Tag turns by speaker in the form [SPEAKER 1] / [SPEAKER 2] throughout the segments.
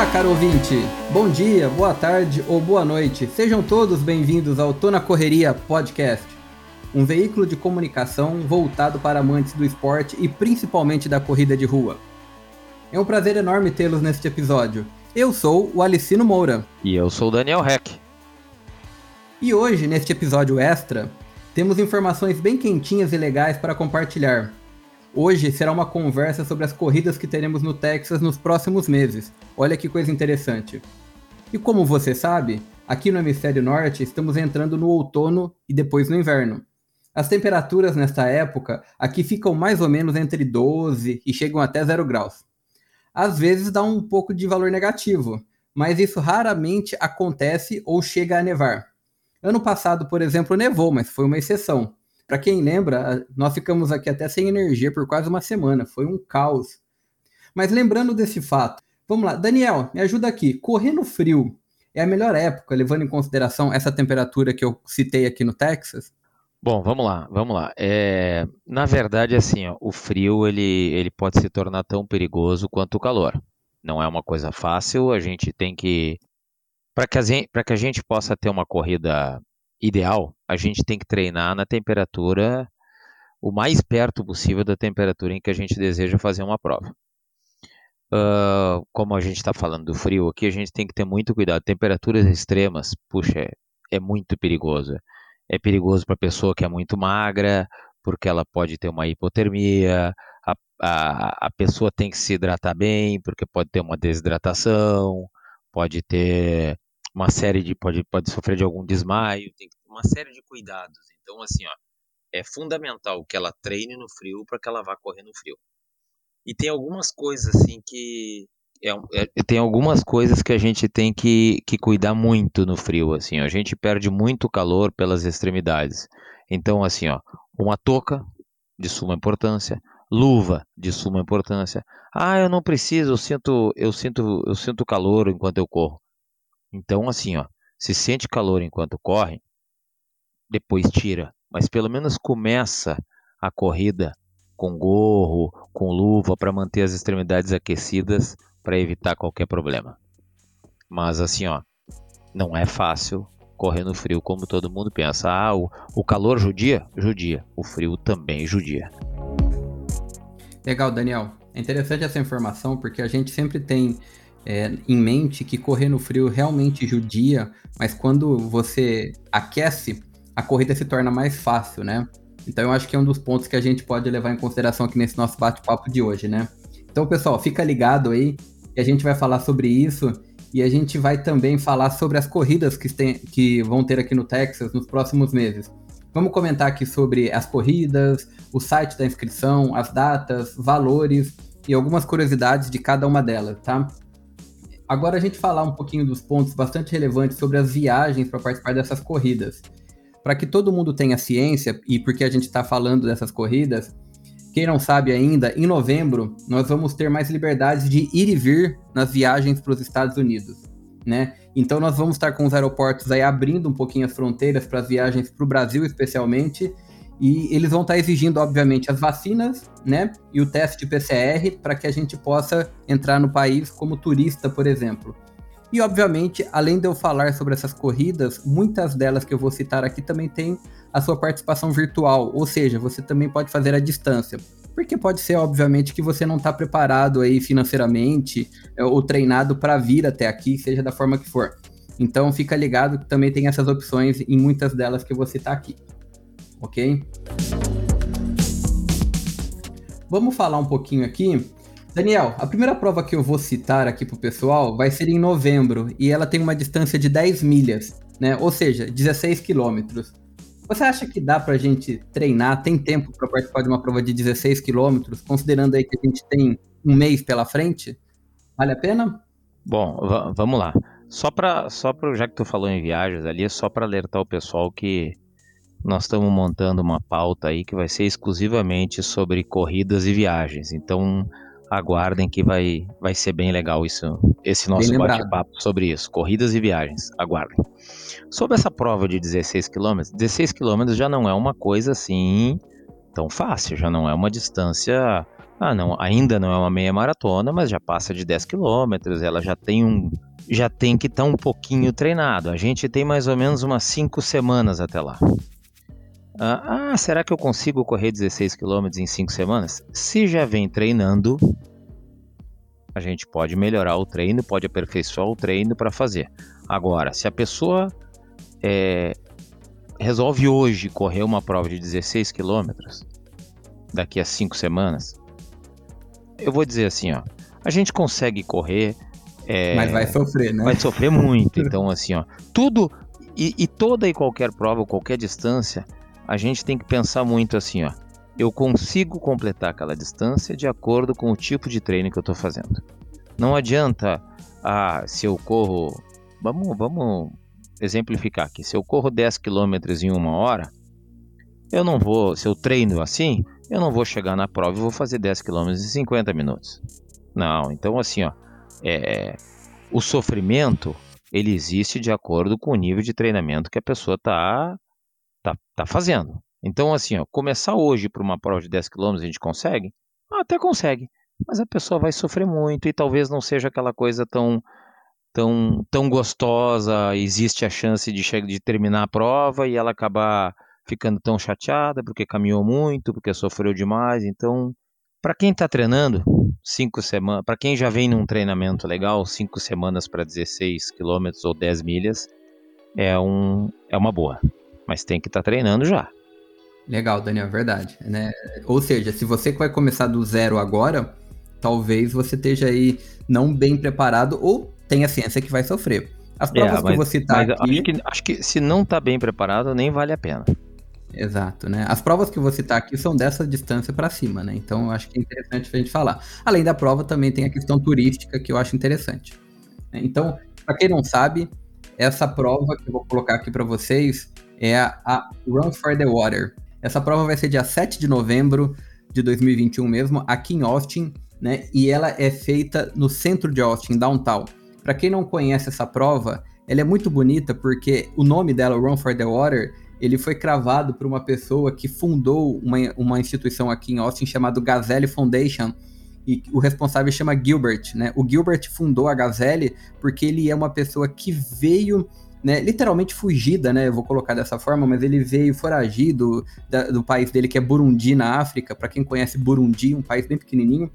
[SPEAKER 1] Olá, caro ouvinte! Bom dia, boa tarde ou boa noite. Sejam todos bem-vindos ao Tô na Correria Podcast, um veículo de comunicação voltado para amantes do esporte e principalmente da corrida de rua. É um prazer enorme tê-los neste episódio. Eu sou o Alicino Moura.
[SPEAKER 2] E eu sou o Daniel Heck.
[SPEAKER 1] E hoje, neste episódio extra, temos informações bem quentinhas e legais para compartilhar. Hoje será uma conversa sobre as corridas que teremos no Texas nos próximos meses. Olha que coisa interessante. E como você sabe, aqui no hemisfério norte estamos entrando no outono e depois no inverno. As temperaturas nesta época aqui ficam mais ou menos entre 12 e chegam até 0 graus. Às vezes dá um pouco de valor negativo, mas isso raramente acontece ou chega a nevar. Ano passado, por exemplo, nevou, mas foi uma exceção. Para quem lembra, nós ficamos aqui até sem energia por quase uma semana, foi um caos. Mas lembrando desse fato, vamos lá, Daniel, me ajuda aqui. Correr no frio é a melhor época, levando em consideração essa temperatura que eu citei aqui no Texas?
[SPEAKER 2] Bom, vamos lá, vamos lá. É, na verdade, assim, ó, o frio ele, ele pode se tornar tão perigoso quanto o calor. Não é uma coisa fácil, a gente tem que. Para que, que a gente possa ter uma corrida ideal, a gente tem que treinar na temperatura o mais perto possível da temperatura em que a gente deseja fazer uma prova. Uh, como a gente está falando do frio aqui, a gente tem que ter muito cuidado. Temperaturas extremas, puxa, é, é muito perigoso. É perigoso para a pessoa que é muito magra, porque ela pode ter uma hipotermia. A, a, a pessoa tem que se hidratar bem, porque pode ter uma desidratação, pode ter uma série de pode, pode sofrer de algum desmaio, tem uma série de cuidados. Então, assim, ó, é fundamental que ela treine no frio para que ela vá correr no frio. E tem algumas coisas assim que é, é, tem algumas coisas que a gente tem que, que cuidar muito no frio, assim, ó. a gente perde muito calor pelas extremidades. Então, assim, ó, uma touca de suma importância, luva de suma importância. Ah, eu não preciso, eu sinto, eu sinto, eu sinto calor enquanto eu corro. Então, assim, ó, se sente calor enquanto corre, depois tira, mas pelo menos começa a corrida com gorro, com luva para manter as extremidades aquecidas para evitar qualquer problema. Mas assim, ó, não é fácil correr no frio como todo mundo pensa. Ah, o, o calor judia? Judia. O frio também judia.
[SPEAKER 1] Legal, Daniel. É interessante essa informação porque a gente sempre tem é, em mente que correr no frio realmente judia, mas quando você aquece, a corrida se torna mais fácil, né? Então eu acho que é um dos pontos que a gente pode levar em consideração aqui nesse nosso bate-papo de hoje, né? Então, pessoal, fica ligado aí que a gente vai falar sobre isso e a gente vai também falar sobre as corridas que, tem, que vão ter aqui no Texas nos próximos meses. Vamos comentar aqui sobre as corridas, o site da inscrição, as datas, valores e algumas curiosidades de cada uma delas, tá? Agora a gente falar um pouquinho dos pontos bastante relevantes sobre as viagens para participar dessas corridas. Para que todo mundo tenha ciência, e porque a gente está falando dessas corridas, quem não sabe ainda, em novembro nós vamos ter mais liberdade de ir e vir nas viagens para os Estados Unidos, né? Então nós vamos estar com os aeroportos aí abrindo um pouquinho as fronteiras para as viagens para o Brasil especialmente e eles vão estar exigindo, obviamente, as vacinas, né? E o teste de PCR para que a gente possa entrar no país como turista, por exemplo. E, obviamente, além de eu falar sobre essas corridas, muitas delas que eu vou citar aqui também têm a sua participação virtual, ou seja, você também pode fazer à distância. Porque pode ser, obviamente, que você não está preparado aí financeiramente é, ou treinado para vir até aqui, seja da forma que for. Então, fica ligado que também tem essas opções em muitas delas que eu vou citar aqui ok? Vamos falar um pouquinho aqui. Daniel, a primeira prova que eu vou citar aqui pro pessoal vai ser em novembro e ela tem uma distância de 10 milhas, né? Ou seja, 16 quilômetros. Você acha que dá pra gente treinar, tem tempo para participar de uma prova de 16 quilômetros, considerando aí que a gente tem um mês pela frente? Vale a pena?
[SPEAKER 2] Bom, vamos lá. Só para só pra, já que tu falou em viagens ali, é só para alertar o pessoal que nós estamos montando uma pauta aí que vai ser exclusivamente sobre corridas e viagens. Então aguardem que vai, vai ser bem legal isso, esse nosso bate-papo sobre isso, corridas e viagens. Aguardem. Sobre essa prova de 16 km, 16 km já não é uma coisa assim tão fácil, já não é uma distância Ah, não, ainda não é uma meia maratona, mas já passa de 10 quilômetros, ela já tem um já tem que estar tá um pouquinho treinado. A gente tem mais ou menos umas 5 semanas até lá. Ah, ah, será que eu consigo correr 16 quilômetros em 5 semanas? Se já vem treinando, a gente pode melhorar o treino, pode aperfeiçoar o treino para fazer. Agora, se a pessoa é, resolve hoje correr uma prova de 16 quilômetros, daqui a 5 semanas, eu vou dizer assim, ó, a gente consegue correr. É,
[SPEAKER 1] Mas vai sofrer, né?
[SPEAKER 2] Vai sofrer muito. Então, assim, ó, tudo e, e toda e qualquer prova, qualquer distância, a gente tem que pensar muito assim, ó. Eu consigo completar aquela distância de acordo com o tipo de treino que eu estou fazendo. Não adianta, ah, se eu corro, vamos, vamos exemplificar aqui. Se eu corro 10 km em uma hora, eu não vou, se eu treino assim, eu não vou chegar na prova e vou fazer 10 km em 50 minutos. Não, então assim, ó, é, o sofrimento ele existe de acordo com o nível de treinamento que a pessoa está tá, tá fazendo. Então assim, ó, começar hoje para uma prova de 10 km a gente consegue? Até consegue, mas a pessoa vai sofrer muito e talvez não seja aquela coisa tão tão, tão gostosa, existe a chance de, de terminar a prova e ela acabar ficando tão chateada porque caminhou muito, porque sofreu demais. Então, para quem está treinando, cinco semanas, para quem já vem num treinamento legal, cinco semanas para 16 quilômetros ou 10 milhas, é, um, é uma boa. Mas tem que estar tá treinando já.
[SPEAKER 1] Legal, Daniel, é verdade. Né? Ou seja, se você vai começar do zero agora, talvez você esteja aí não bem preparado ou tenha ciência que vai sofrer. As provas é, mas, que você está aqui...
[SPEAKER 2] Acho que, acho que se não está bem preparado, nem vale a pena.
[SPEAKER 1] Exato, né? As provas que você tá aqui são dessa distância para cima, né? Então eu acho que é interessante a gente falar. Além da prova, também tem a questão turística que eu acho interessante. Então, para quem não sabe, essa prova que eu vou colocar aqui para vocês é a, Run for the Water. Essa prova vai ser dia 7 de novembro de 2021 mesmo, aqui em Austin, né? E ela é feita no centro de Austin, downtown. Para quem não conhece essa prova, ela é muito bonita porque o nome dela, Run for the Water, ele foi cravado por uma pessoa que fundou uma, uma instituição aqui em Austin chamada Gazelle Foundation, e o responsável chama Gilbert, né? O Gilbert fundou a Gazelle porque ele é uma pessoa que veio, né, literalmente fugida, né? Eu vou colocar dessa forma, mas ele veio foragido da, do país dele, que é Burundi, na África. Para quem conhece Burundi, um país bem pequenininho.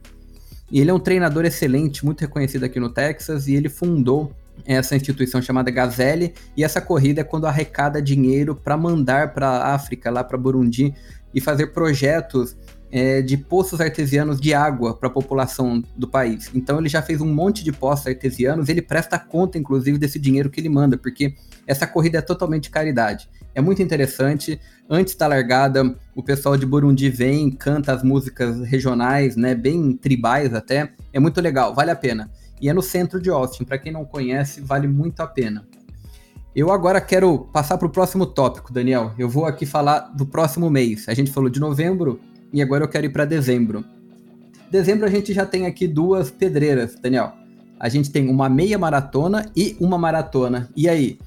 [SPEAKER 1] E ele é um treinador excelente, muito reconhecido aqui no Texas, e ele fundou essa instituição chamada Gazelle, e essa corrida é quando arrecada dinheiro para mandar para a África, lá para Burundi, e fazer projetos é, de poços artesianos de água para a população do país. Então ele já fez um monte de poços artesianos, ele presta conta, inclusive, desse dinheiro que ele manda, porque essa corrida é totalmente de caridade. É muito interessante. Antes da largada, o pessoal de Burundi vem, canta as músicas regionais, né, bem tribais até. É muito legal, vale a pena e é no centro de Austin. Para quem não conhece, vale muito a pena. Eu agora quero passar para o próximo tópico, Daniel. Eu vou aqui falar do próximo mês. A gente falou de novembro e agora eu quero ir para dezembro. Dezembro a gente já tem aqui duas pedreiras, Daniel. A gente tem uma meia maratona e uma maratona. E aí?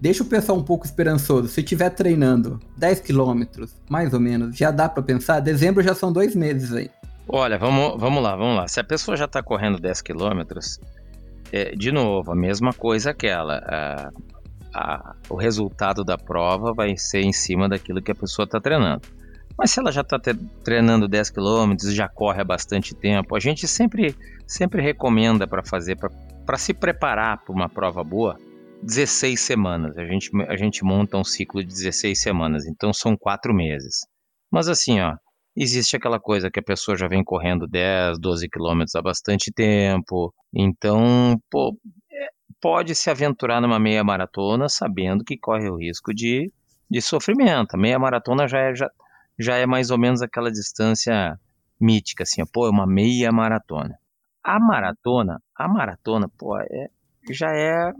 [SPEAKER 1] Deixa o pessoal um pouco esperançoso. Se estiver treinando 10 quilômetros, mais ou menos, já dá para pensar? Dezembro já são dois meses aí.
[SPEAKER 2] Olha, vamos, vamos lá, vamos lá. Se a pessoa já está correndo 10 quilômetros, é, de novo, a mesma coisa que ela. A, a, o resultado da prova vai ser em cima daquilo que a pessoa está treinando. Mas se ela já está treinando 10 quilômetros, já corre há bastante tempo, a gente sempre, sempre recomenda para fazer, para se preparar para uma prova boa, 16 semanas. A gente, a gente monta um ciclo de 16 semanas, então são quatro meses. Mas assim, ó, existe aquela coisa que a pessoa já vem correndo 10, 12 quilômetros há bastante tempo. Então, pô, é, pode se aventurar numa meia maratona sabendo que corre o risco de, de sofrimento. A meia maratona já é, já, já é mais ou menos aquela distância mítica, assim, pô, é uma meia maratona. A maratona, a maratona, pô, é, já é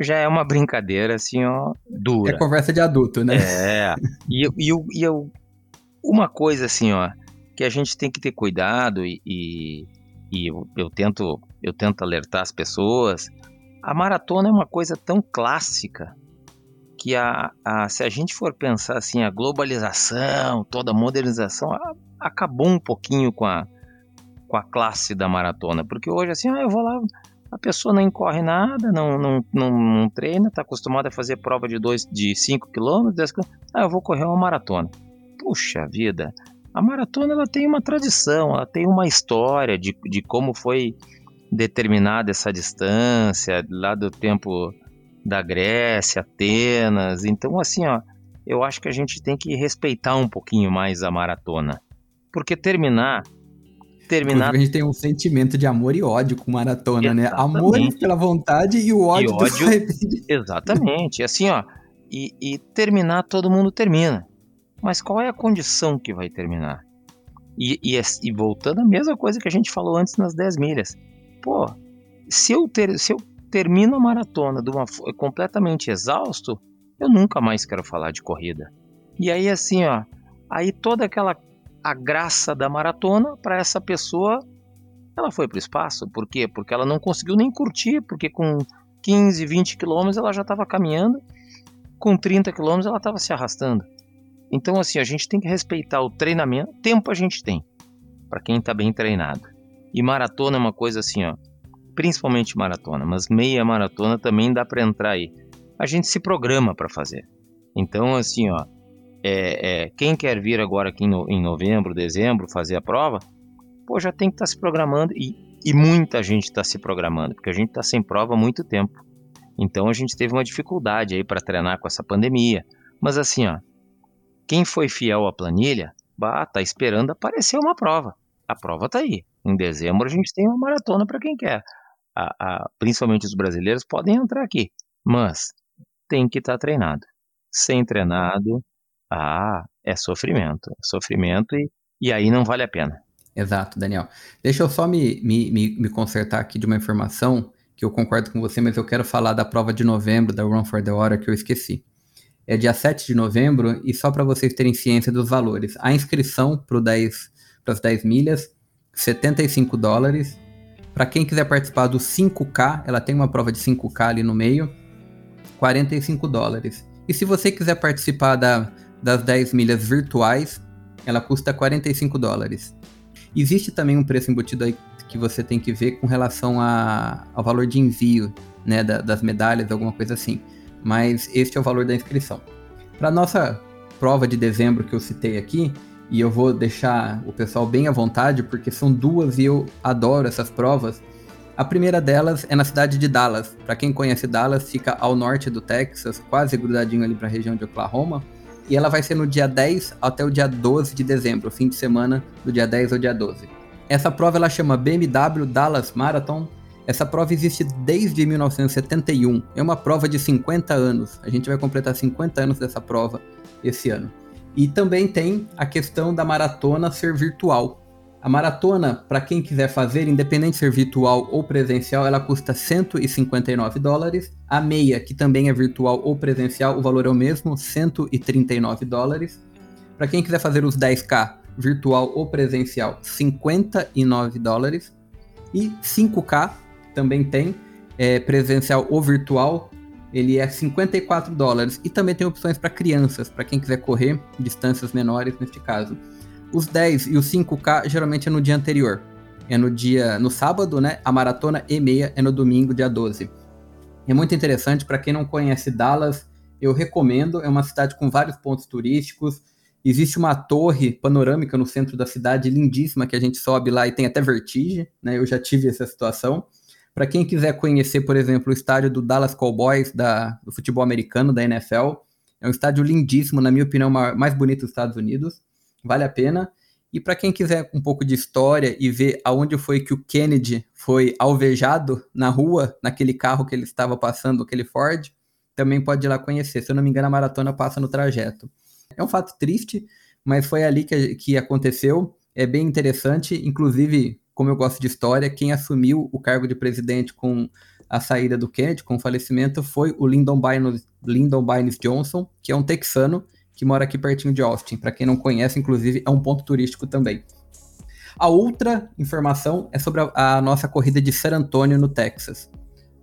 [SPEAKER 2] já é uma brincadeira assim, ó, dura.
[SPEAKER 1] É conversa de adulto, né?
[SPEAKER 2] É. E, e, e eu, uma coisa assim, ó, que a gente tem que ter cuidado e, e, e eu, eu, tento eu tento alertar as pessoas. A maratona é uma coisa tão clássica que a, a, se a gente for pensar assim, a globalização, toda a modernização, a, acabou um pouquinho com a, com a classe da maratona, porque hoje assim, ah, eu vou lá, a pessoa não corre nada, não, não, não, não treina, está acostumada a fazer prova de 5 de cinco quilômetros, ah, eu vou correr uma maratona. Puxa vida, a maratona ela tem uma tradição, ela tem uma história de, de como foi determinada essa distância, lá do tempo da Grécia, Atenas. Então, assim, ó, eu acho que a gente tem que respeitar um pouquinho mais a maratona. Porque terminar. terminar...
[SPEAKER 1] A gente tem um sentimento de amor e ódio com maratona, né? Exatamente. né? Amor pela vontade e o ódio, e ódio
[SPEAKER 2] Exatamente. Assim, ó. E, e terminar, todo mundo termina. Mas qual é a condição que vai terminar? E, e, e, voltando à mesma coisa que a gente falou antes nas 10 milhas. Pô, se eu, ter, se eu termino a maratona uma, completamente exausto, eu nunca mais quero falar de corrida. E aí assim, ó, aí toda aquela a graça da maratona para essa pessoa, ela foi para o espaço. Por quê? Porque ela não conseguiu nem curtir, porque com 15, 20 quilômetros ela já estava caminhando, com 30 quilômetros ela estava se arrastando. Então assim, a gente tem que respeitar o treinamento. Tempo a gente tem para quem está bem treinado. E maratona é uma coisa assim, ó principalmente maratona, mas meia maratona também dá para entrar aí. A gente se programa para fazer. Então, assim, ó, é, é, quem quer vir agora aqui no, em novembro, dezembro, fazer a prova, pô, já tem que estar tá se programando e, e muita gente está se programando, porque a gente está sem prova há muito tempo. Então a gente teve uma dificuldade aí para treinar com essa pandemia. Mas assim, ó, quem foi fiel à planilha, bah, tá esperando aparecer uma prova. A prova tá aí. Em dezembro a gente tem uma maratona para quem quer a, a, principalmente os brasileiros, podem entrar aqui, mas tem que estar tá treinado. Sem treinado, ah, é sofrimento, é sofrimento e, e aí não vale a pena.
[SPEAKER 1] Exato, Daniel. Deixa eu só me, me, me, me consertar aqui de uma informação que eu concordo com você, mas eu quero falar da prova de novembro da Run for the Water que eu esqueci. É dia 7 de novembro e só para vocês terem ciência dos valores. A inscrição para as 10 milhas, 75 dólares. Para quem quiser participar do 5K, ela tem uma prova de 5K ali no meio, 45 dólares. E se você quiser participar da, das 10 milhas virtuais, ela custa 45 dólares. Existe também um preço embutido aí que você tem que ver com relação a, ao valor de envio né, da, das medalhas, alguma coisa assim. Mas este é o valor da inscrição. Para nossa prova de dezembro que eu citei aqui, e eu vou deixar o pessoal bem à vontade, porque são duas e eu adoro essas provas. A primeira delas é na cidade de Dallas. Para quem conhece Dallas, fica ao norte do Texas, quase grudadinho ali para a região de Oklahoma. E ela vai ser no dia 10 até o dia 12 de dezembro, fim de semana do dia 10 ao dia 12. Essa prova ela chama BMW Dallas Marathon. Essa prova existe desde 1971. É uma prova de 50 anos. A gente vai completar 50 anos dessa prova esse ano. E também tem a questão da maratona ser virtual. A maratona, para quem quiser fazer, independente de ser virtual ou presencial, ela custa 159 dólares. A meia, que também é virtual ou presencial, o valor é o mesmo, 139 dólares. Para quem quiser fazer os 10K, virtual ou presencial, 59 dólares. E 5K também tem, é, presencial ou virtual, ele é 54 dólares e também tem opções para crianças, para quem quiser correr distâncias menores neste caso. Os 10 e os 5K geralmente é no dia anterior. É no dia no sábado, né? A maratona e meia é no domingo, dia 12. É muito interessante para quem não conhece Dallas, eu recomendo, é uma cidade com vários pontos turísticos. Existe uma torre panorâmica no centro da cidade lindíssima que a gente sobe lá e tem até vertigem, né? Eu já tive essa situação. Para quem quiser conhecer, por exemplo, o estádio do Dallas Cowboys, da, do futebol americano, da NFL, é um estádio lindíssimo, na minha opinião, mais bonito dos Estados Unidos, vale a pena. E para quem quiser um pouco de história e ver aonde foi que o Kennedy foi alvejado na rua, naquele carro que ele estava passando, aquele Ford, também pode ir lá conhecer. Se eu não me engano, a maratona passa no trajeto. É um fato triste, mas foi ali que, que aconteceu. É bem interessante, inclusive como eu gosto de história, quem assumiu o cargo de presidente com a saída do Kennedy, com o falecimento, foi o Lyndon Baines, Lyndon Johnson, que é um texano que mora aqui pertinho de Austin. Para quem não conhece, inclusive, é um ponto turístico também. A outra informação é sobre a, a nossa corrida de San Antonio, no Texas.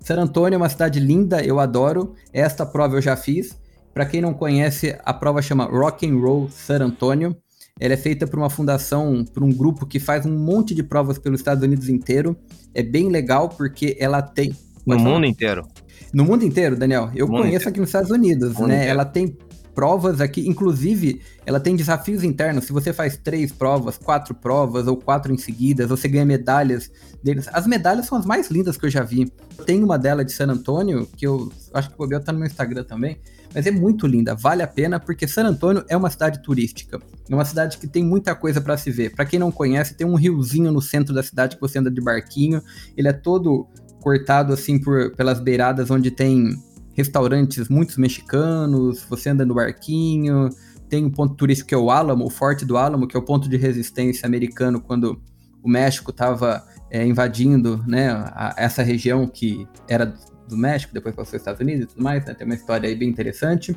[SPEAKER 1] San Antonio é uma cidade linda, eu adoro. Esta prova eu já fiz. Para quem não conhece, a prova chama Rock and Roll San Antonio. Ela é feita por uma fundação, por um grupo que faz um monte de provas pelos Estados Unidos inteiro. É bem legal porque ela tem.
[SPEAKER 2] No mundo inteiro.
[SPEAKER 1] No mundo inteiro, Daniel. Eu conheço inteiro. aqui nos Estados Unidos, né? Inteiro. Ela tem provas aqui, inclusive, ela tem desafios internos. Se você faz três provas, quatro provas ou quatro em seguida, você ganha medalhas deles. As medalhas são as mais lindas que eu já vi. Tem uma dela de San Antônio, que eu acho que o Bobel tá no meu Instagram também, mas é muito linda, vale a pena, porque San Antônio é uma cidade turística. É uma cidade que tem muita coisa para se ver. Para quem não conhece, tem um riozinho no centro da cidade que você anda de barquinho. Ele é todo cortado assim por, pelas beiradas onde tem restaurantes muitos mexicanos, você anda no barquinho, tem um ponto turístico que é o Álamo, o Forte do Álamo, que é o ponto de resistência americano quando o México estava é, invadindo né, a, essa região que era do México, depois passou aos Estados Unidos e tudo mais, né, tem uma história aí bem interessante.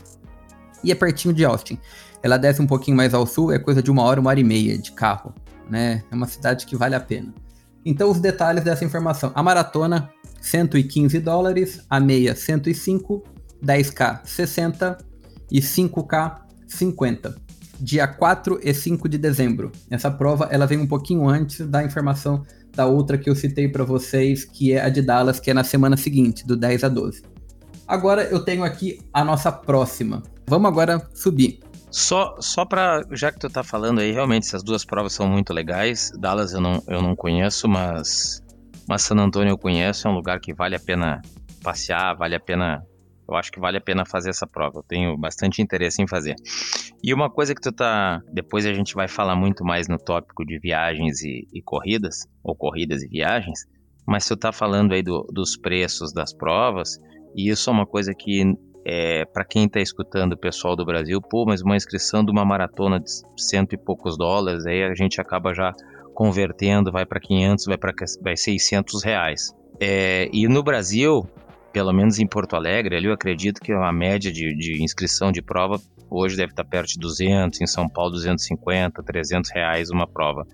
[SPEAKER 1] E é pertinho de Austin. Ela desce um pouquinho mais ao sul, é coisa de uma hora, uma hora e meia de carro. Né? É uma cidade que vale a pena. Então, os detalhes dessa informação. A maratona 115 dólares, a meia 105, 10k 60 e 5k 50. Dia 4 e 5 de dezembro. Essa prova ela vem um pouquinho antes da informação da outra que eu citei para vocês, que é a de Dallas, que é na semana seguinte, do 10 a 12. Agora eu tenho aqui a nossa próxima. Vamos agora subir.
[SPEAKER 2] Só, só para já que tu tá falando aí, realmente essas duas provas são muito legais. Dallas eu não, eu não conheço, mas mas San Antônio eu conheço, é um lugar que vale a pena passear, vale a pena. Eu acho que vale a pena fazer essa prova. Eu tenho bastante interesse em fazer. E uma coisa que tu tá. Depois a gente vai falar muito mais no tópico de viagens e, e corridas, ou corridas e viagens. Mas tu tá falando aí do, dos preços das provas, e isso é uma coisa que é, para quem está escutando o pessoal do Brasil, pô, mas uma inscrição de uma maratona de cento e poucos dólares, aí a gente acaba já convertendo, vai para 500, vai para vai 600 reais. É, e no Brasil, pelo menos em Porto Alegre, ali eu acredito que a média de, de inscrição de prova hoje deve estar perto de 200, em São Paulo 250, 300 reais uma prova.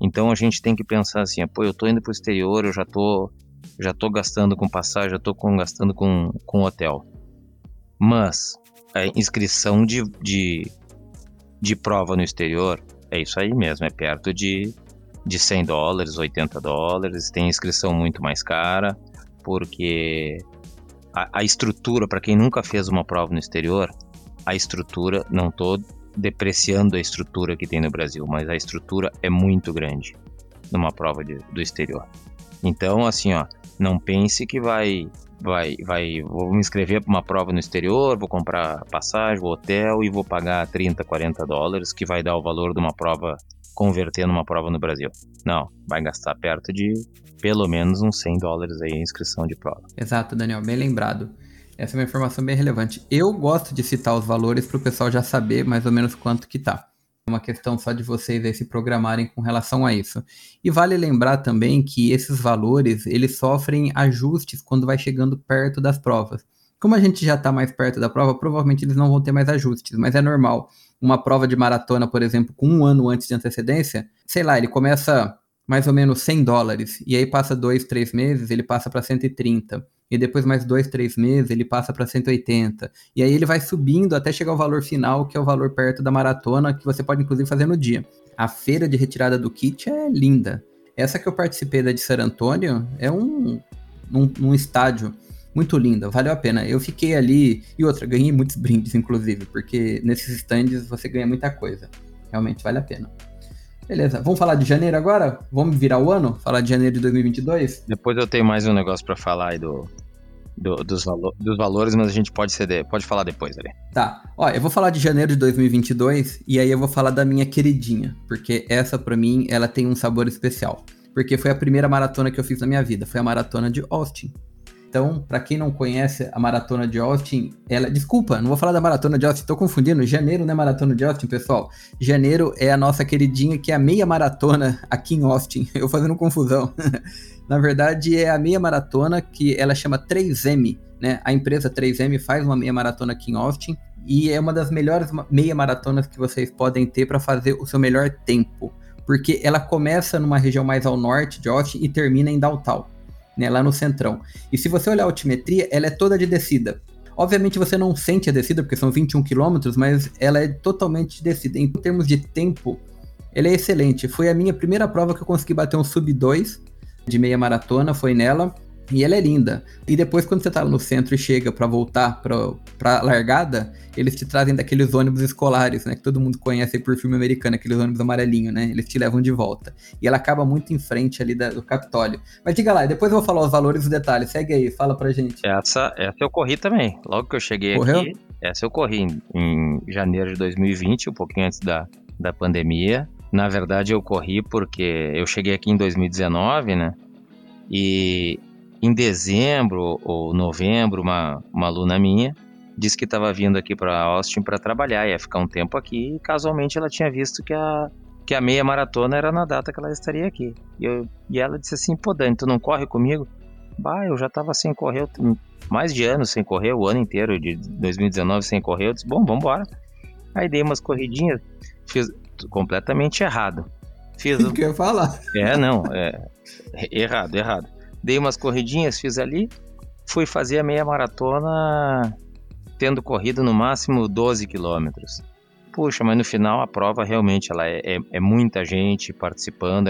[SPEAKER 2] Então a gente tem que pensar assim, pô, eu tô indo para o exterior, eu já tô, já tô gastando com passagem, já tô com, gastando com, com hotel. Mas a inscrição de, de, de prova no exterior é isso aí mesmo, é perto de de 100 dólares, 80 dólares, tem inscrição muito mais cara, porque a, a estrutura, para quem nunca fez uma prova no exterior, a estrutura, não estou depreciando a estrutura que tem no Brasil, mas a estrutura é muito grande numa prova de, do exterior. Então, assim, ó, não pense que vai, vai, vai, vou me inscrever para uma prova no exterior, vou comprar passagem, hotel e vou pagar 30, 40 dólares, que vai dar o valor de uma prova converter numa prova no Brasil. Não, vai gastar perto de pelo menos uns 100 dólares aí a inscrição de prova.
[SPEAKER 1] Exato, Daniel, bem lembrado. Essa é uma informação bem relevante. Eu gosto de citar os valores para o pessoal já saber mais ou menos quanto que tá. É uma questão só de vocês aí se programarem com relação a isso. E vale lembrar também que esses valores, eles sofrem ajustes quando vai chegando perto das provas. Como a gente já está mais perto da prova, provavelmente eles não vão ter mais ajustes, mas é normal uma prova de maratona, por exemplo, com um ano antes de antecedência, sei lá, ele começa mais ou menos 100 dólares, e aí passa dois, três meses, ele passa para 130, e depois mais dois, três meses, ele passa para 180, e aí ele vai subindo até chegar ao valor final, que é o valor perto da maratona, que você pode inclusive fazer no dia. A feira de retirada do kit é linda. Essa que eu participei da de San Antônio é um, um, um estádio muito linda, valeu a pena. Eu fiquei ali, e outra, ganhei muitos brindes, inclusive, porque nesses stands você ganha muita coisa. Realmente vale a pena. Beleza, vamos falar de janeiro agora? Vamos virar o ano? Falar de janeiro de 2022?
[SPEAKER 2] Depois eu tenho mais um negócio para falar aí do, do, dos, valo dos valores, mas a gente pode, ceder, pode falar depois ali.
[SPEAKER 1] Tá, ó, eu vou falar de janeiro de 2022 e aí eu vou falar da minha queridinha, porque essa para mim ela tem um sabor especial. Porque foi a primeira maratona que eu fiz na minha vida, foi a maratona de Austin. Então, para quem não conhece a maratona de Austin, ela. Desculpa, não vou falar da maratona de Austin, tô confundindo. Janeiro não é maratona de Austin, pessoal. Janeiro é a nossa queridinha, que é a meia maratona aqui em Austin. Eu fazendo confusão. Na verdade, é a meia maratona que ela chama 3M, né? A empresa 3M faz uma meia maratona aqui em Austin e é uma das melhores meia maratonas que vocês podem ter para fazer o seu melhor tempo, porque ela começa numa região mais ao norte de Austin e termina em Downtown né, lá no centrão. E se você olhar a altimetria, ela é toda de descida. Obviamente você não sente a descida, porque são 21 quilômetros, mas ela é totalmente descida. Em termos de tempo, ela é excelente. Foi a minha primeira prova que eu consegui bater um sub 2 de meia maratona, foi nela. E ela é linda. E depois, quando você tá no centro e chega para voltar pra, pra largada, eles te trazem daqueles ônibus escolares, né? Que todo mundo conhece por filme americano, aqueles ônibus amarelinho, né? Eles te levam de volta. E ela acaba muito em frente ali da, do Capitólio. Mas diga lá, depois eu vou falar os valores e os detalhes. Segue aí, fala pra gente.
[SPEAKER 2] Essa, essa eu corri também. Logo que eu cheguei
[SPEAKER 1] Correu?
[SPEAKER 2] aqui, essa eu corri em, em janeiro de 2020, um pouquinho antes da, da pandemia. Na verdade, eu corri porque eu cheguei aqui em 2019, né? E em dezembro ou novembro, uma, uma aluna minha disse que estava vindo aqui para Austin para trabalhar, ia ficar um tempo aqui e casualmente ela tinha visto que a, que a meia maratona era na data que ela estaria aqui. E, eu, e ela disse assim: pô, Dani, tu não corre comigo? Bah, eu já estava sem correr, mais de anos sem correr, o ano inteiro de 2019 sem correr. Eu disse: bom, vamos embora. Aí dei umas corridinhas, fiz completamente errado.
[SPEAKER 1] Fiz. O que eu ia falar?
[SPEAKER 2] É, não, é. Errado, errado dei umas corridinhas, fiz ali, fui fazer a meia maratona tendo corrido no máximo 12 quilômetros. Puxa, mas no final a prova realmente ela é, é, é, muita gente participando.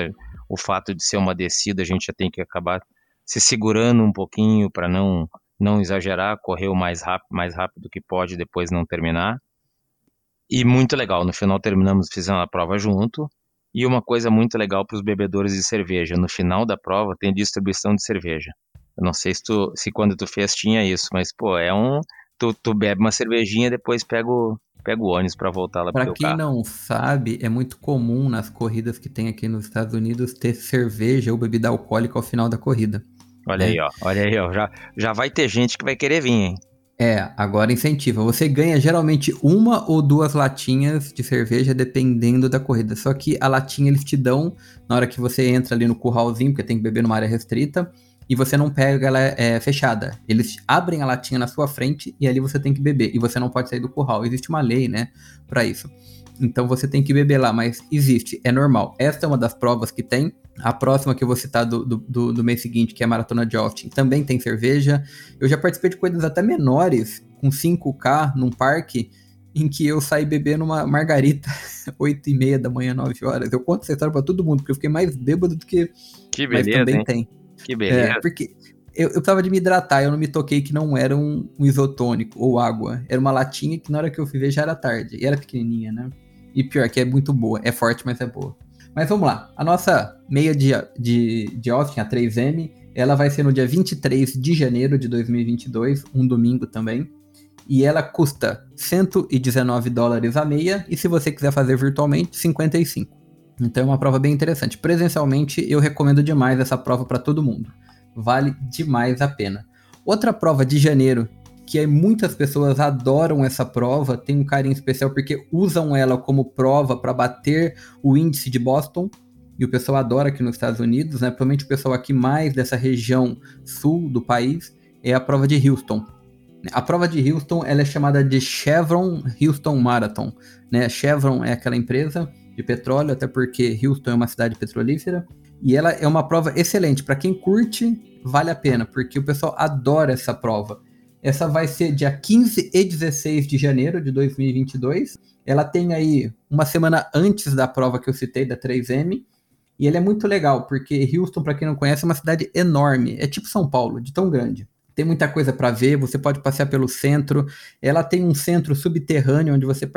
[SPEAKER 2] O fato de ser uma descida, a gente já tem que acabar se segurando um pouquinho para não não exagerar, correr o mais rápido, mais rápido que pode, depois não terminar. E muito legal, no final terminamos, fizemos a prova junto. E uma coisa muito legal para os bebedores de cerveja, no final da prova tem distribuição de cerveja. Eu não sei se, tu, se quando tu fez tinha isso, mas pô, é um tu, tu bebe uma cervejinha depois pega o, pega o ônibus para voltar lá
[SPEAKER 1] para quem
[SPEAKER 2] carro.
[SPEAKER 1] não sabe, é muito comum nas corridas que tem aqui nos Estados Unidos ter cerveja ou bebida alcoólica ao final da corrida.
[SPEAKER 2] Olha né? aí, ó. Olha aí, ó. Já, já vai ter gente que vai querer vir, hein?
[SPEAKER 1] É, agora incentiva. Você ganha geralmente uma ou duas latinhas de cerveja, dependendo da corrida. Só que a latinha eles te dão na hora que você entra ali no curralzinho, porque tem que beber numa área restrita, e você não pega ela é, fechada. Eles abrem a latinha na sua frente e ali você tem que beber. E você não pode sair do curral. Existe uma lei, né, para isso. Então você tem que beber lá, mas existe, é normal. Esta é uma das provas que tem. A próxima que eu vou citar do, do, do mês seguinte, que é a Maratona de Austin, também tem cerveja. Eu já participei de coisas até menores, com 5K, num parque, em que eu saí bebendo uma margarita 8 e meia da manhã, 9 horas. Eu conto essa história pra todo mundo, porque eu fiquei mais bêbado do que...
[SPEAKER 2] Que beleza, Mas também hein? tem. Que beleza.
[SPEAKER 1] É, porque eu, eu tava de me hidratar, eu não me toquei que não era um, um, isotônico ou água. Era uma latinha que na hora que eu fui ver já era tarde. E era pequenininha, né? E pior, que é muito boa. É forte, mas é boa. Mas vamos lá. A nossa meia de, de, de Austin, a 3M, ela vai ser no dia 23 de janeiro de 2022, um domingo também. E ela custa 119 dólares a meia. E se você quiser fazer virtualmente, 55. Então é uma prova bem interessante. Presencialmente, eu recomendo demais essa prova para todo mundo. Vale demais a pena. Outra prova de janeiro que muitas pessoas adoram essa prova, tem um carinho especial porque usam ela como prova para bater o índice de Boston. E o pessoal adora aqui nos Estados Unidos, né? Provavelmente o pessoal aqui mais dessa região sul do país é a prova de Houston. A prova de Houston ela é chamada de Chevron Houston Marathon. Né? Chevron é aquela empresa de petróleo, até porque Houston é uma cidade petrolífera. E ela é uma prova excelente. Para quem curte, vale a pena, porque o pessoal adora essa prova. Essa vai ser dia 15 e 16 de janeiro de 2022. Ela tem aí uma semana antes da prova que eu citei, da 3M. E ele é muito legal, porque Houston, para quem não conhece, é uma cidade enorme. É tipo São Paulo, de tão grande. Tem muita coisa para ver, você pode passear pelo centro. Ela tem um centro subterrâneo onde você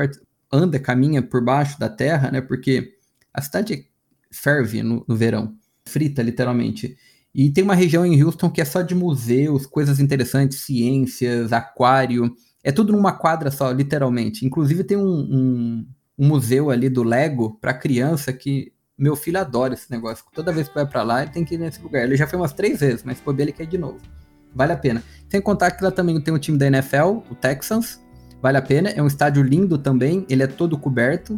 [SPEAKER 1] anda, caminha por baixo da terra, né? Porque a cidade ferve no, no verão, frita literalmente. E tem uma região em Houston que é só de museus, coisas interessantes, ciências, aquário. É tudo numa quadra só, literalmente. Inclusive tem um, um, um museu ali do Lego para criança que meu filho adora esse negócio. Toda vez que vai para lá, ele tem que ir nesse lugar. Ele já foi umas três vezes, mas se ele quer ir de novo. Vale a pena. Sem contar que lá também tem um time da NFL, o Texans. Vale a pena. É um estádio lindo também. Ele é todo coberto.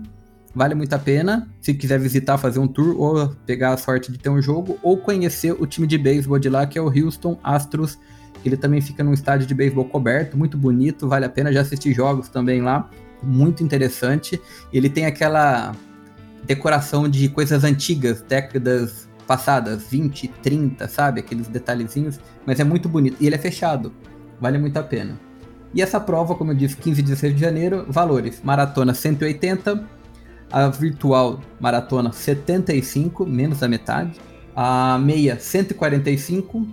[SPEAKER 1] Vale muito a pena, se quiser visitar, fazer um tour, ou pegar a sorte de ter um jogo, ou conhecer o time de beisebol de lá, que é o Houston Astros. Ele também fica num estádio de beisebol coberto, muito bonito, vale a pena. Já assisti jogos também lá, muito interessante. Ele tem aquela decoração de coisas antigas, décadas passadas, 20, 30, sabe? Aqueles detalhezinhos, mas é muito bonito. E ele é fechado, vale muito a pena. E essa prova, como eu disse, 15 e 16 de janeiro, valores: maratona 180, a virtual maratona 75, menos da metade, a meia 145,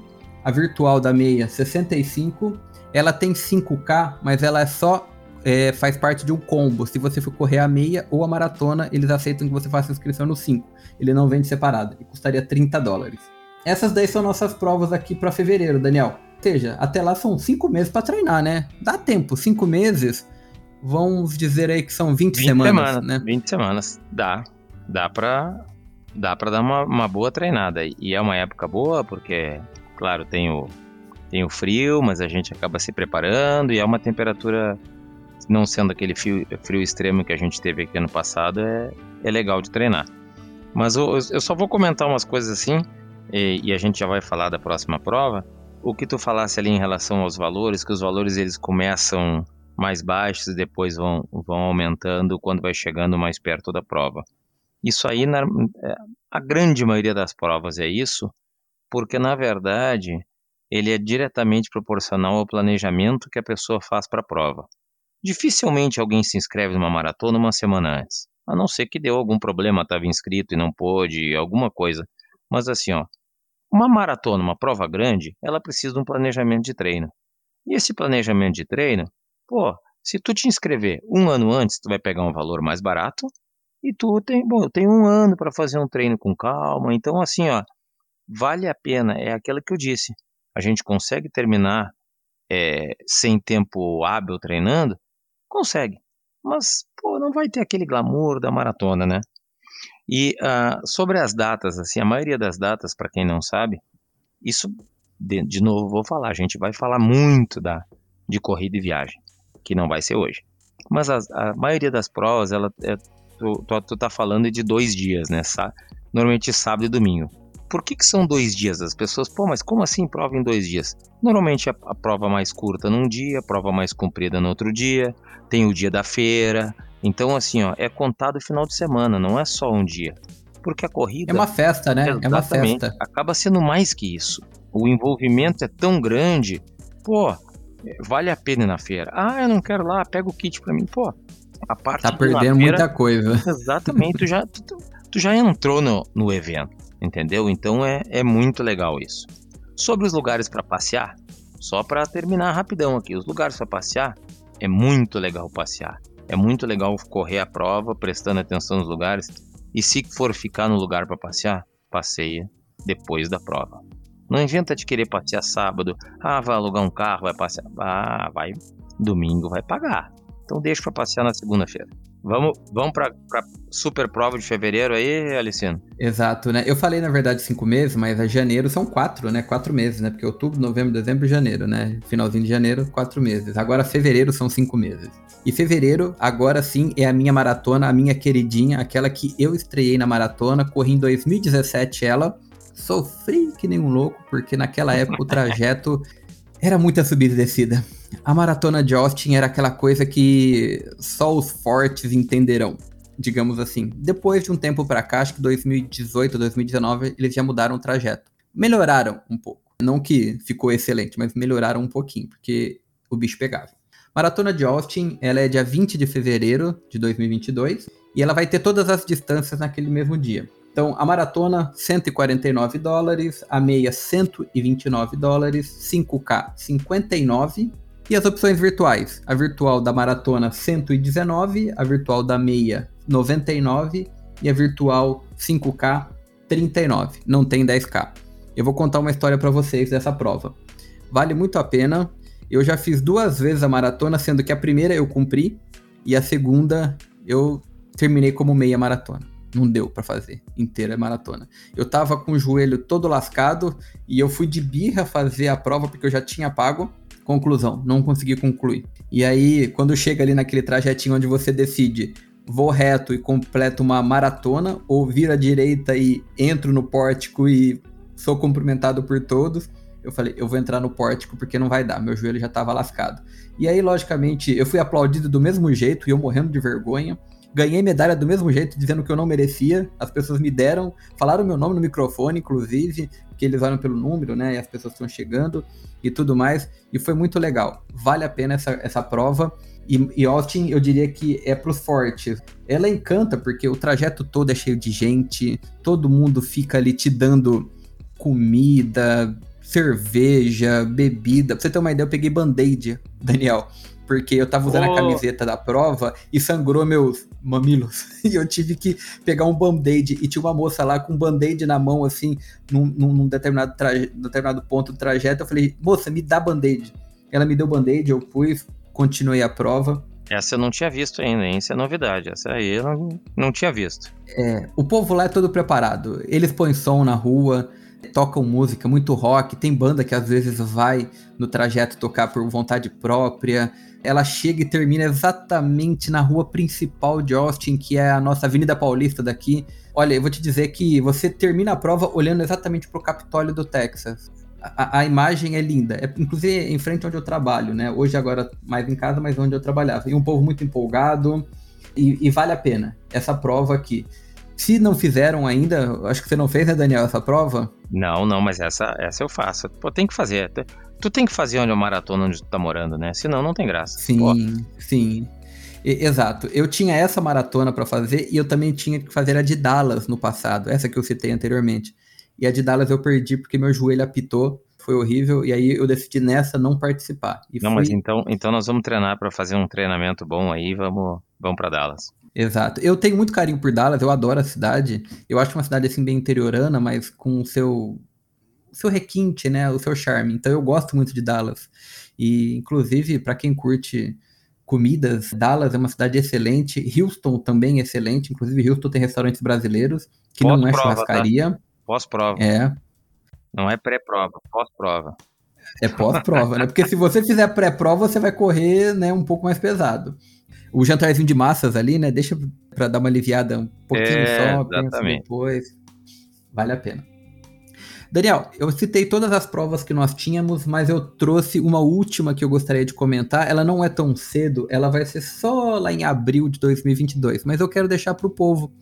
[SPEAKER 1] a virtual da meia 65. Ela tem 5K, mas ela é só é, faz parte de um combo. Se você for correr a meia ou a maratona, eles aceitam que você faça inscrição no 5. Ele não vende separado e custaria 30 dólares. Essas daí são nossas provas aqui para fevereiro, Daniel. Ou seja, até lá são 5 meses para treinar, né? Dá tempo, 5 meses. Vamos dizer aí que são 20, 20 semanas, semanas, né?
[SPEAKER 2] 20 semanas. Dá. Dá pra, dá pra dar uma, uma boa treinada. E é uma época boa, porque, claro, tem o, tem o frio, mas a gente acaba se preparando e é uma temperatura não sendo aquele frio, frio extremo que a gente teve aqui ano passado, é, é legal de treinar. Mas eu, eu só vou comentar umas coisas assim, e, e, a gente já vai falar da próxima prova. O que tu falasse ali em relação aos valores, que os valores eles começam mais baixos e depois vão, vão aumentando quando vai chegando mais perto da prova. Isso aí, na, é, a grande maioria das provas é isso, porque na verdade ele é diretamente proporcional ao planejamento que a pessoa faz para a prova. Dificilmente alguém se inscreve numa maratona uma semana antes. A não ser que deu algum problema, estava inscrito e não pôde, alguma coisa. Mas assim, ó, uma maratona, uma prova grande, ela precisa de um planejamento de treino. E esse planejamento de treino, pô, se tu te inscrever um ano antes, tu vai pegar um valor mais barato. E tu tem, bom, eu tenho um ano para fazer um treino com calma. Então, assim, ó, vale a pena. É aquela que eu disse. A gente consegue terminar é, sem tempo hábil treinando Consegue. Mas, pô, não vai ter aquele glamour da maratona, né? E uh, sobre as datas, assim, a maioria das datas, para quem não sabe, isso, de, de, novo, vou falar, a gente vai falar muito da, de corrida e viagem, que não vai ser hoje. Mas a, a maioria das provas, ela, é, tu, tu, tu, tá falando de dois dias, né? Normalmente sábado e domingo. Por que, que são dois dias? As pessoas, pô, mas como assim prova em dois dias? Normalmente a, a prova mais curta num dia, a prova mais comprida no outro dia, tem o dia da feira. Então, assim, ó, é contado final de semana, não é só um dia. Porque a corrida.
[SPEAKER 1] É uma festa, né? É uma festa.
[SPEAKER 2] Acaba sendo mais que isso. O envolvimento é tão grande, pô, vale a pena ir na feira. Ah, eu não quero lá, pega o kit pra mim. Pô, a parte
[SPEAKER 1] Tá perdendo feira, muita coisa.
[SPEAKER 2] Exatamente, tu já, tu, tu já entrou no, no evento entendeu? Então é, é muito legal isso. Sobre os lugares para passear, só para terminar rapidão aqui, os lugares para passear é muito legal passear. É muito legal correr a prova, prestando atenção nos lugares. E se for ficar no lugar para passear, passeia depois da prova. Não inventa de querer passear sábado. Ah, vai alugar um carro, vai passear. Ah, vai domingo, vai pagar. Então deixa para passear na segunda-feira. Vamos, vamos para super prova de fevereiro aí, Alicino?
[SPEAKER 1] Exato, né? Eu falei, na verdade, cinco meses, mas a janeiro são quatro, né? Quatro meses, né? Porque outubro, novembro, dezembro janeiro, né? Finalzinho de janeiro, quatro meses. Agora, fevereiro são cinco meses. E fevereiro, agora sim, é a minha maratona, a minha queridinha, aquela que eu estreiei na maratona, corri em 2017 ela. Sofri que nem um louco, porque naquela época o trajeto era muita subida e descida. A maratona de Austin era aquela coisa que só os fortes entenderão, digamos assim. Depois de um tempo para cá, acho que 2018, 2019, eles já mudaram o trajeto. Melhoraram um pouco. Não que ficou excelente, mas melhoraram um pouquinho, porque o bicho pegava. Maratona de Austin, ela é dia 20 de fevereiro de 2022 e ela vai ter todas as distâncias naquele mesmo dia. Então, a maratona, 149 dólares, a meia, 129 dólares, 5K, 59 e as opções virtuais, a virtual da maratona 119, a virtual da meia 99 e a virtual 5K 39. Não tem 10K. Eu vou contar uma história para vocês dessa prova. Vale muito a pena. Eu já fiz duas vezes a maratona, sendo que a primeira eu cumpri e a segunda eu terminei como meia maratona. Não deu para fazer inteira maratona. Eu tava com o joelho todo lascado e eu fui de birra fazer a prova porque eu já tinha pago Conclusão, não consegui concluir. E aí, quando chega ali naquele trajetinho onde você decide vou reto e completo uma maratona, ou vira à direita e entro no pórtico e sou cumprimentado por todos, eu falei, eu vou entrar no pórtico porque não vai dar, meu joelho já estava lascado. E aí, logicamente, eu fui aplaudido do mesmo jeito e eu morrendo de vergonha. Ganhei medalha do mesmo jeito, dizendo que eu não merecia. As pessoas me deram, falaram meu nome no microfone, inclusive, que eles olham pelo número, né? E as pessoas estão chegando e tudo mais. E foi muito legal. Vale a pena essa, essa prova. E, e Austin, eu diria que é pros fortes. Ela encanta porque o trajeto todo é cheio de gente, todo mundo fica ali te dando comida, cerveja, bebida. Pra você ter uma ideia, eu peguei band-aid, Daniel. Porque eu tava usando oh. a camiseta da prova e sangrou meus mamilos. E eu tive que pegar um band-aid. E tinha uma moça lá com um band-aid na mão, assim, num, num determinado, traje, determinado ponto do trajeto. Eu falei, moça, me dá band-aid. Ela me deu band-aid, eu pus, continuei a prova.
[SPEAKER 2] Essa eu não tinha visto ainda, hein? Isso é novidade. Essa aí eu não, não tinha visto.
[SPEAKER 1] É, o povo lá é todo preparado. Eles põem som na rua, tocam música, muito rock. Tem banda que às vezes vai no trajeto tocar por vontade própria. Ela chega e termina exatamente na rua principal de Austin, que é a nossa Avenida Paulista daqui. Olha, eu vou te dizer que você termina a prova olhando exatamente para o Capitólio do Texas a, a, imagem é linda. É, inclusive em frente onde eu trabalho, né? Hoje agora mais em casa, mas onde eu trabalhava. E um povo muito empolgado. E, e vale a pena essa prova aqui. Se não fizeram ainda, acho que você não fez, né, Daniel, essa prova?
[SPEAKER 2] Não, não, mas essa, essa eu faço. Pô, tem que fazer. Tu tem que fazer onde a maratona onde tu tá morando, né? Senão não tem graça.
[SPEAKER 1] Sim, Pô. sim. E, exato. Eu tinha essa maratona para fazer e eu também tinha que fazer a de Dallas no passado, essa que eu citei anteriormente. E a de Dallas eu perdi porque meu joelho apitou, foi horrível, e aí eu decidi nessa não participar. E
[SPEAKER 2] não, fui... mas então, então nós vamos treinar para fazer um treinamento bom aí, vamos, vamos para Dallas.
[SPEAKER 1] Exato. Eu tenho muito carinho por Dallas, eu adoro a cidade. Eu acho uma cidade assim bem interiorana, mas com o seu seu requinte, né, o seu charme. Então eu gosto muito de Dallas. E inclusive para quem curte comidas, Dallas é uma cidade excelente, Houston também é excelente, inclusive Houston tem restaurantes brasileiros que Pode não é prova, tá? churrascaria. Tá?
[SPEAKER 2] Pós-prova.
[SPEAKER 1] É.
[SPEAKER 2] Não é pré-prova, pós-prova.
[SPEAKER 1] É pós-prova, né? Porque se você fizer pré-prova, você vai correr, né, um pouco mais pesado. O jantarzinho de massas ali, né? Deixa para dar uma aliviada um pouquinho é, só, pensa depois. Vale a pena. Daniel, eu citei todas as provas que nós tínhamos, mas eu trouxe uma última que eu gostaria de comentar. Ela não é tão cedo, ela vai ser só lá em abril de 2022, mas eu quero deixar para o povo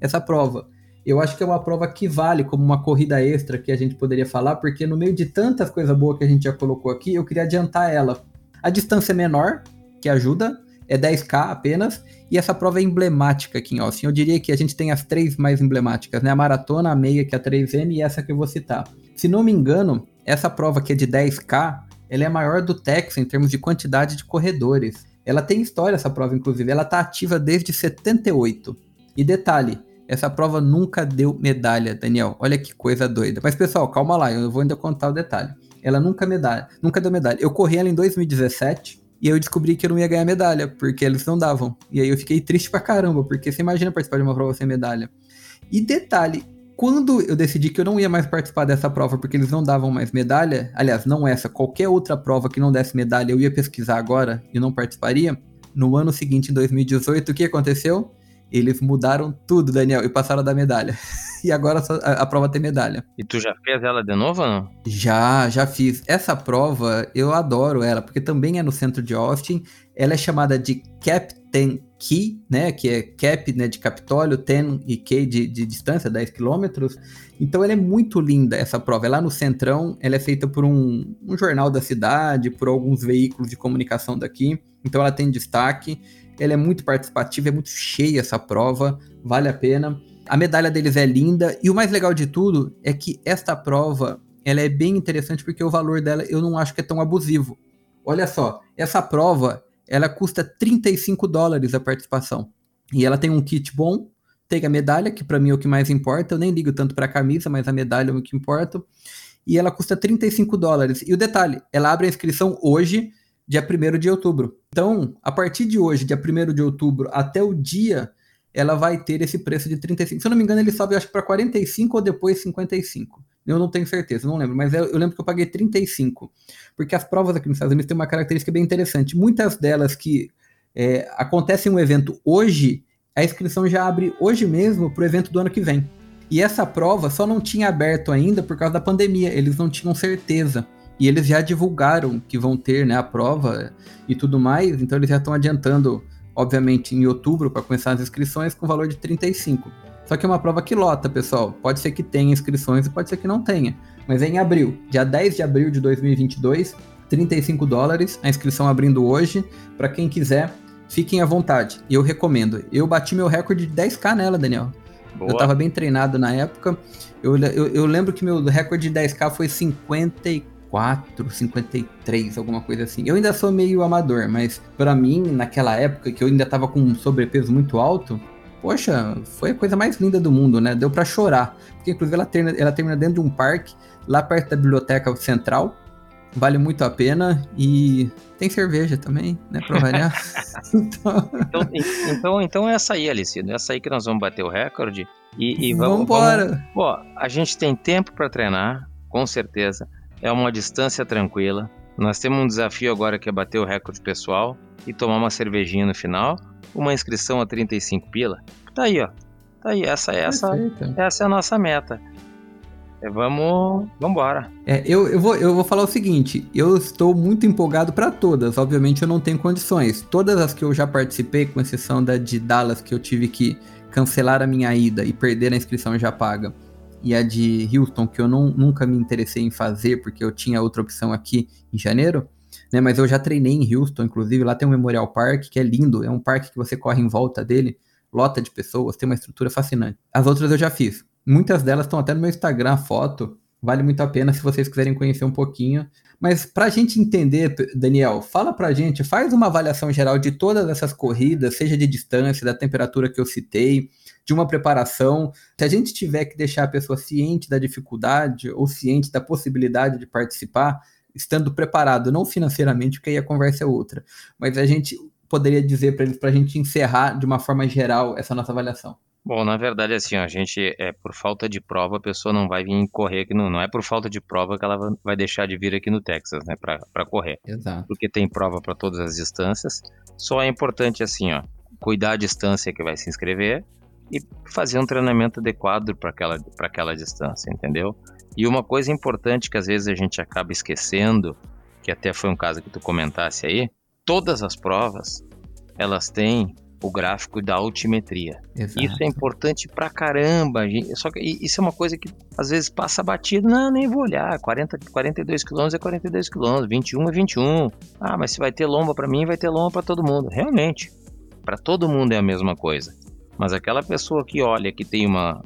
[SPEAKER 1] essa prova eu acho que é uma prova que vale como uma corrida extra que a gente poderia falar, porque no meio de tantas coisas boas que a gente já colocou aqui, eu queria adiantar ela. A distância é menor, que ajuda, é 10K apenas, e essa prova é emblemática aqui em Austin. Eu diria que a gente tem as três mais emblemáticas, né? A maratona, a meia, que é a 3M, e essa que eu vou citar. Se não me engano, essa prova aqui é de 10K, ela é a maior do Texas em termos de quantidade de corredores. Ela tem história, essa prova, inclusive. Ela está ativa desde 78. E detalhe, essa prova nunca deu medalha, Daniel. Olha que coisa doida. Mas, pessoal, calma lá, eu vou ainda contar o detalhe. Ela nunca medalha, nunca deu medalha. Eu corri ela em 2017 e eu descobri que eu não ia ganhar medalha, porque eles não davam. E aí eu fiquei triste pra caramba, porque você imagina participar de uma prova sem medalha. E detalhe, quando eu decidi que eu não ia mais participar dessa prova porque eles não davam mais medalha, aliás, não essa, qualquer outra prova que não desse medalha, eu ia pesquisar agora e não participaria. No ano seguinte, em 2018, o que aconteceu? Eles mudaram tudo, Daniel, e passaram da medalha. e agora a, a, prova tem medalha.
[SPEAKER 2] E tu já fez ela de novo ou não?
[SPEAKER 1] Já, já fiz. Essa prova, eu adoro ela, porque também é no centro de Austin. Ela é chamada de Captain Key, né? Que é Cap né, de Capitólio, 10 e K de, de distância, 10 quilômetros. Então ela é muito linda, essa prova. É lá no Centrão, ela é feita por um, um jornal da cidade, por alguns veículos de comunicação daqui. Então ela tem destaque. Ela é muito participativa, é muito cheia essa prova, vale a pena. A medalha deles é linda e o mais legal de tudo é que esta prova ela é bem interessante porque o valor dela eu não acho que é tão abusivo. Olha só, essa prova ela custa 35 dólares a participação e ela tem um kit bom, tem a medalha que para mim é o que mais importa. Eu nem ligo tanto para a camisa, mas a medalha é o que importa. E ela custa 35 dólares. E o detalhe, ela abre a inscrição hoje dia 1 de outubro. Então, a partir de hoje, dia 1 de outubro, até o dia, ela vai ter esse preço de 35. Se eu não me engano, ele sobe, acho para 45 ou depois 55. Eu não tenho certeza, não lembro, mas eu, eu, lembro que eu paguei 35. Porque as provas aqui nos Estados Unidos têm uma característica bem interessante. Muitas delas que é, acontecem um evento hoje, a inscrição já abre hoje mesmo para o evento do ano que vem. E essa prova só não tinha aberto ainda por causa da pandemia, eles não tinham certeza. E eles já divulgaram que vão ter né, a prova e tudo mais, então eles já estão adiantando obviamente, em outubro para começar as inscrições com valor de 35. Só que é uma prova que lota, pessoal. Pode ser que tenha inscrições e pode ser que não tenha. Mas é em abril, dia 10 de abril de 2022, 35 dólares, a inscrição abrindo hoje. Para quem quiser, fiquem à vontade. E eu recomendo. Eu bati meu recorde de 10k nela, Daniel. Boa. Eu tava bem treinado na época. Eu, eu, eu lembro que meu recorde de 10k foi 54, 53, alguma coisa assim. Eu ainda sou meio amador, mas para mim, naquela época que eu ainda tava com um sobrepeso muito alto, poxa, foi a coisa mais linda do mundo, né? Deu para chorar. Porque inclusive ela termina, ela termina dentro de um parque, lá perto da biblioteca central. Vale muito a pena e tem cerveja também, né? Pra variar.
[SPEAKER 2] então... então... Então, então, é essa aí, Alice. É essa aí que nós vamos bater o recorde. E, e vamos.
[SPEAKER 1] Vambora!
[SPEAKER 2] Pô, a gente tem tempo para treinar, com certeza. É uma distância tranquila. Nós temos um desafio agora que é bater o recorde pessoal e tomar uma cervejinha no final. Uma inscrição a 35 pila. Tá aí, ó. Tá aí. Essa, essa, essa é a nossa meta. É, vamos, vamos embora.
[SPEAKER 1] É, eu, eu, vou, eu vou falar o seguinte: eu estou muito empolgado para todas. Obviamente, eu não tenho condições. Todas as que eu já participei, com exceção da de Dallas, que eu tive que cancelar a minha ida e perder a inscrição já paga, e a de Houston, que eu não, nunca me interessei em fazer, porque eu tinha outra opção aqui em janeiro. Né, mas eu já treinei em Houston, inclusive lá tem um Memorial Park que é lindo, é um parque que você corre em volta dele, lota de pessoas, tem uma estrutura fascinante. As outras eu já fiz. Muitas delas estão até no meu Instagram, foto. Vale muito a pena se vocês quiserem conhecer um pouquinho. Mas para a gente entender, Daniel, fala para a gente, faz uma avaliação geral de todas essas corridas, seja de distância, da temperatura que eu citei, de uma preparação. Se a gente tiver que deixar a pessoa ciente da dificuldade ou ciente da possibilidade de participar, estando preparado, não financeiramente, porque aí a conversa é outra, mas a gente poderia dizer para eles, para a gente encerrar de uma forma geral essa nossa avaliação.
[SPEAKER 2] Bom, na verdade, assim, a gente, é por falta de prova, a pessoa não vai vir correr aqui, no, não é por falta de prova que ela vai deixar de vir aqui no Texas, né, para correr.
[SPEAKER 1] Exato.
[SPEAKER 2] Porque tem prova para todas as distâncias. Só é importante, assim, ó, cuidar a distância que vai se inscrever e fazer um treinamento adequado para aquela, aquela distância, entendeu? E uma coisa importante que às vezes a gente acaba esquecendo, que até foi um caso que tu comentasse aí, todas as provas, elas têm o gráfico da altimetria. Exato. Isso é importante pra caramba. Só que isso é uma coisa que às vezes passa batido. Não, nem vou olhar. 40, 42 km é 42 km, 21 é 21. Ah, mas se vai ter lomba para mim, vai ter lomba para todo mundo. Realmente, para todo mundo é a mesma coisa. Mas aquela pessoa que olha que tem uma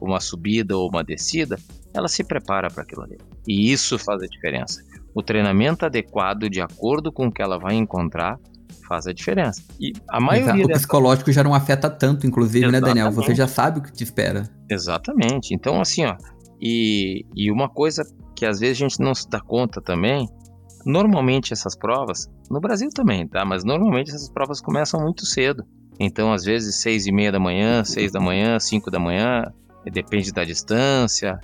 [SPEAKER 2] uma subida ou uma descida, ela se prepara para aquilo ali. E isso faz a diferença. O treinamento adequado de acordo com o que ela vai encontrar faz a diferença. E a maioria.
[SPEAKER 1] O dessa... psicológico já não afeta tanto, inclusive, Exatamente. né, Daniel? Você já sabe o que te espera.
[SPEAKER 2] Exatamente. Então, assim, ó. E, e uma coisa que às vezes a gente não se dá conta também. Normalmente essas provas, no Brasil também, tá? Mas normalmente essas provas começam muito cedo. Então, às vezes, seis e meia da manhã, seis da manhã, cinco da manhã, depende da distância.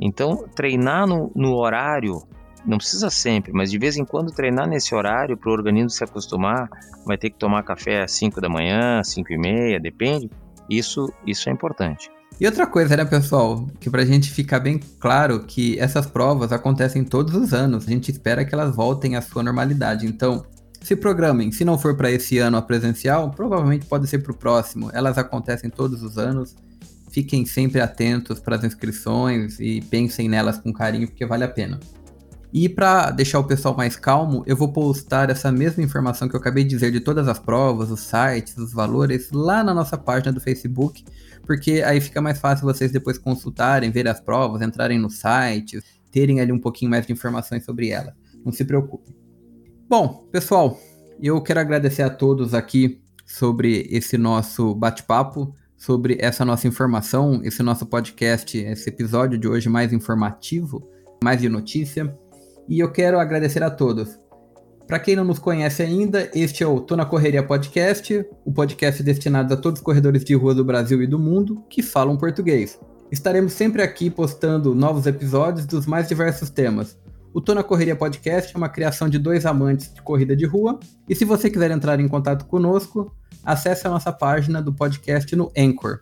[SPEAKER 2] Então, treinar no, no horário não precisa sempre, mas de vez em quando treinar nesse horário para o organismo se acostumar, vai ter que tomar café às 5 da manhã, 5 e meia, depende. Isso, isso é importante.
[SPEAKER 1] E outra coisa, né, pessoal, que para a gente ficar bem claro que essas provas acontecem todos os anos. A gente espera que elas voltem à sua normalidade. Então, se programem. Se não for para esse ano a presencial, provavelmente pode ser para o próximo. Elas acontecem todos os anos. Fiquem sempre atentos para as inscrições e pensem nelas com carinho, porque vale a pena. E para deixar o pessoal mais calmo, eu vou postar essa mesma informação que eu acabei de dizer de todas as provas, os sites, os valores lá na nossa página do Facebook, porque aí fica mais fácil vocês depois consultarem, ver as provas, entrarem no site, terem ali um pouquinho mais de informações sobre ela. Não se preocupem. Bom, pessoal, eu quero agradecer a todos aqui sobre esse nosso bate-papo, sobre essa nossa informação, esse nosso podcast, esse episódio de hoje mais informativo, mais de notícia e eu quero agradecer a todos. Para quem não nos conhece ainda, este é o Tô na Correria Podcast, o podcast destinado a todos os corredores de rua do Brasil e do mundo que falam português. Estaremos sempre aqui postando novos episódios dos mais diversos temas. O Tô na Correria Podcast é uma criação de dois amantes de corrida de rua, e se você quiser entrar em contato conosco, acesse a nossa página do podcast no Anchor.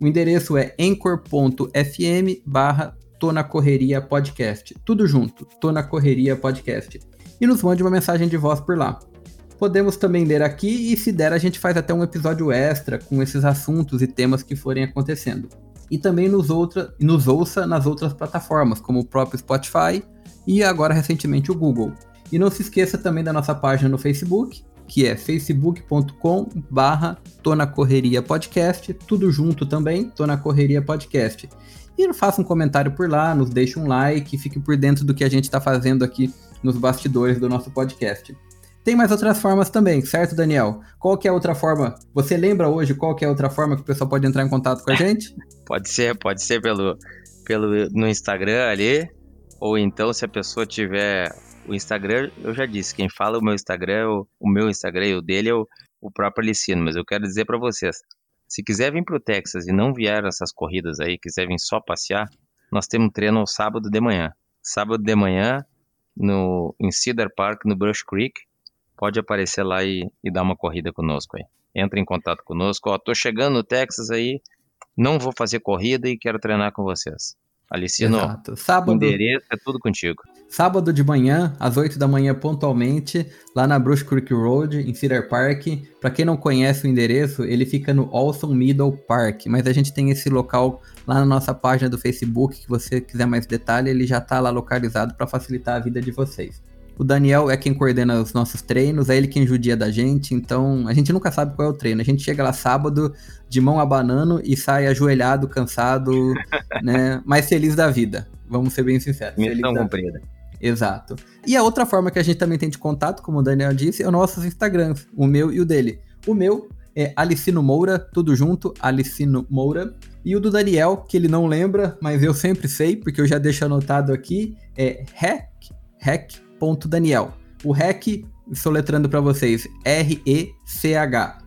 [SPEAKER 1] O endereço é anchor.fm barra Tô na Correria Podcast. Tudo junto, Tô na Correria Podcast. E nos mande uma mensagem de voz por lá. podemos também ler aqui e, se der, a gente faz até um episódio extra com esses assuntos e temas que forem acontecendo. E também nos, outra, nos ouça nas outras plataformas, como o próprio Spotify e agora recentemente o Google. E não se esqueça também da nossa página no Facebook, que é facebook.com barra Tona Correria Podcast, tudo junto também, Tona Correria Podcast. E faça um comentário por lá, nos deixe um like, fique por dentro do que a gente está fazendo aqui nos bastidores do nosso podcast. Tem mais outras formas também, certo, Daniel? Qual que é a outra forma? Você lembra hoje qual que é a outra forma que o pessoal pode entrar em contato com a gente?
[SPEAKER 2] pode ser, pode ser pelo, pelo no Instagram ali, ou então se a pessoa tiver o Instagram, eu já disse, quem fala o meu Instagram, o, o meu Instagram e o dele é o, o próprio Alicino, mas eu quero dizer para vocês, se quiser vir pro Texas e não vier essas corridas aí, quiser vir só passear, nós temos um treino sábado de manhã. Sábado de manhã, no, em Cedar Park, no Brush Creek, pode aparecer lá e, e dar uma corrida conosco aí. Entra em contato conosco. Ó, tô chegando no Texas aí, não vou fazer corrida e quero treinar com vocês. Alicino, Exato. Sábado, endereço é tudo contigo.
[SPEAKER 1] Sábado de manhã, às 8 da manhã pontualmente, lá na Brush Creek Road, em Cedar Park. Para quem não conhece o endereço, ele fica no Olson Middle Park, mas a gente tem esse local lá na nossa página do Facebook, que você quiser mais detalhe, ele já está lá localizado para facilitar a vida de vocês. O Daniel é quem coordena os nossos treinos, é ele quem judia da gente, então a gente nunca sabe qual é o treino. A gente chega lá sábado de mão a banano e sai ajoelhado, cansado, né, mais feliz da vida. Vamos ser bem sinceros.
[SPEAKER 2] Missão cumprida.
[SPEAKER 1] Exato. E a outra forma que a gente também tem de contato, como o Daniel disse, é os nossos Instagrams, o meu e o dele. O meu é Alicino Moura, tudo junto, Alicino Moura. E o do Daniel, que ele não lembra, mas eu sempre sei, porque eu já deixo anotado aqui, é hack, hack rech.daniel. O rec, soletrando para vocês, R-E-C-H.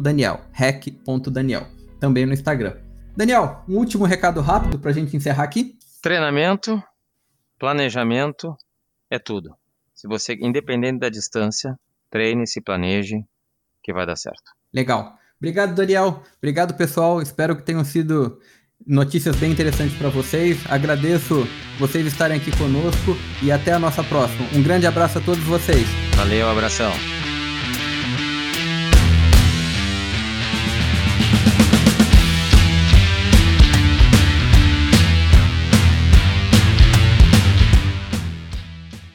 [SPEAKER 1] Daniel, rec.daniel. Também no Instagram. Daniel, um último recado rápido para a gente encerrar aqui.
[SPEAKER 2] Treinamento, planejamento é tudo. Se você, independente da distância, treine, se planeje, que vai dar certo.
[SPEAKER 1] Legal. Obrigado, Daniel. Obrigado, pessoal. Espero que tenham sido notícias bem interessantes para vocês. Agradeço vocês estarem aqui conosco e até a nossa próxima. Um grande abraço a todos vocês.
[SPEAKER 2] Valeu, abração.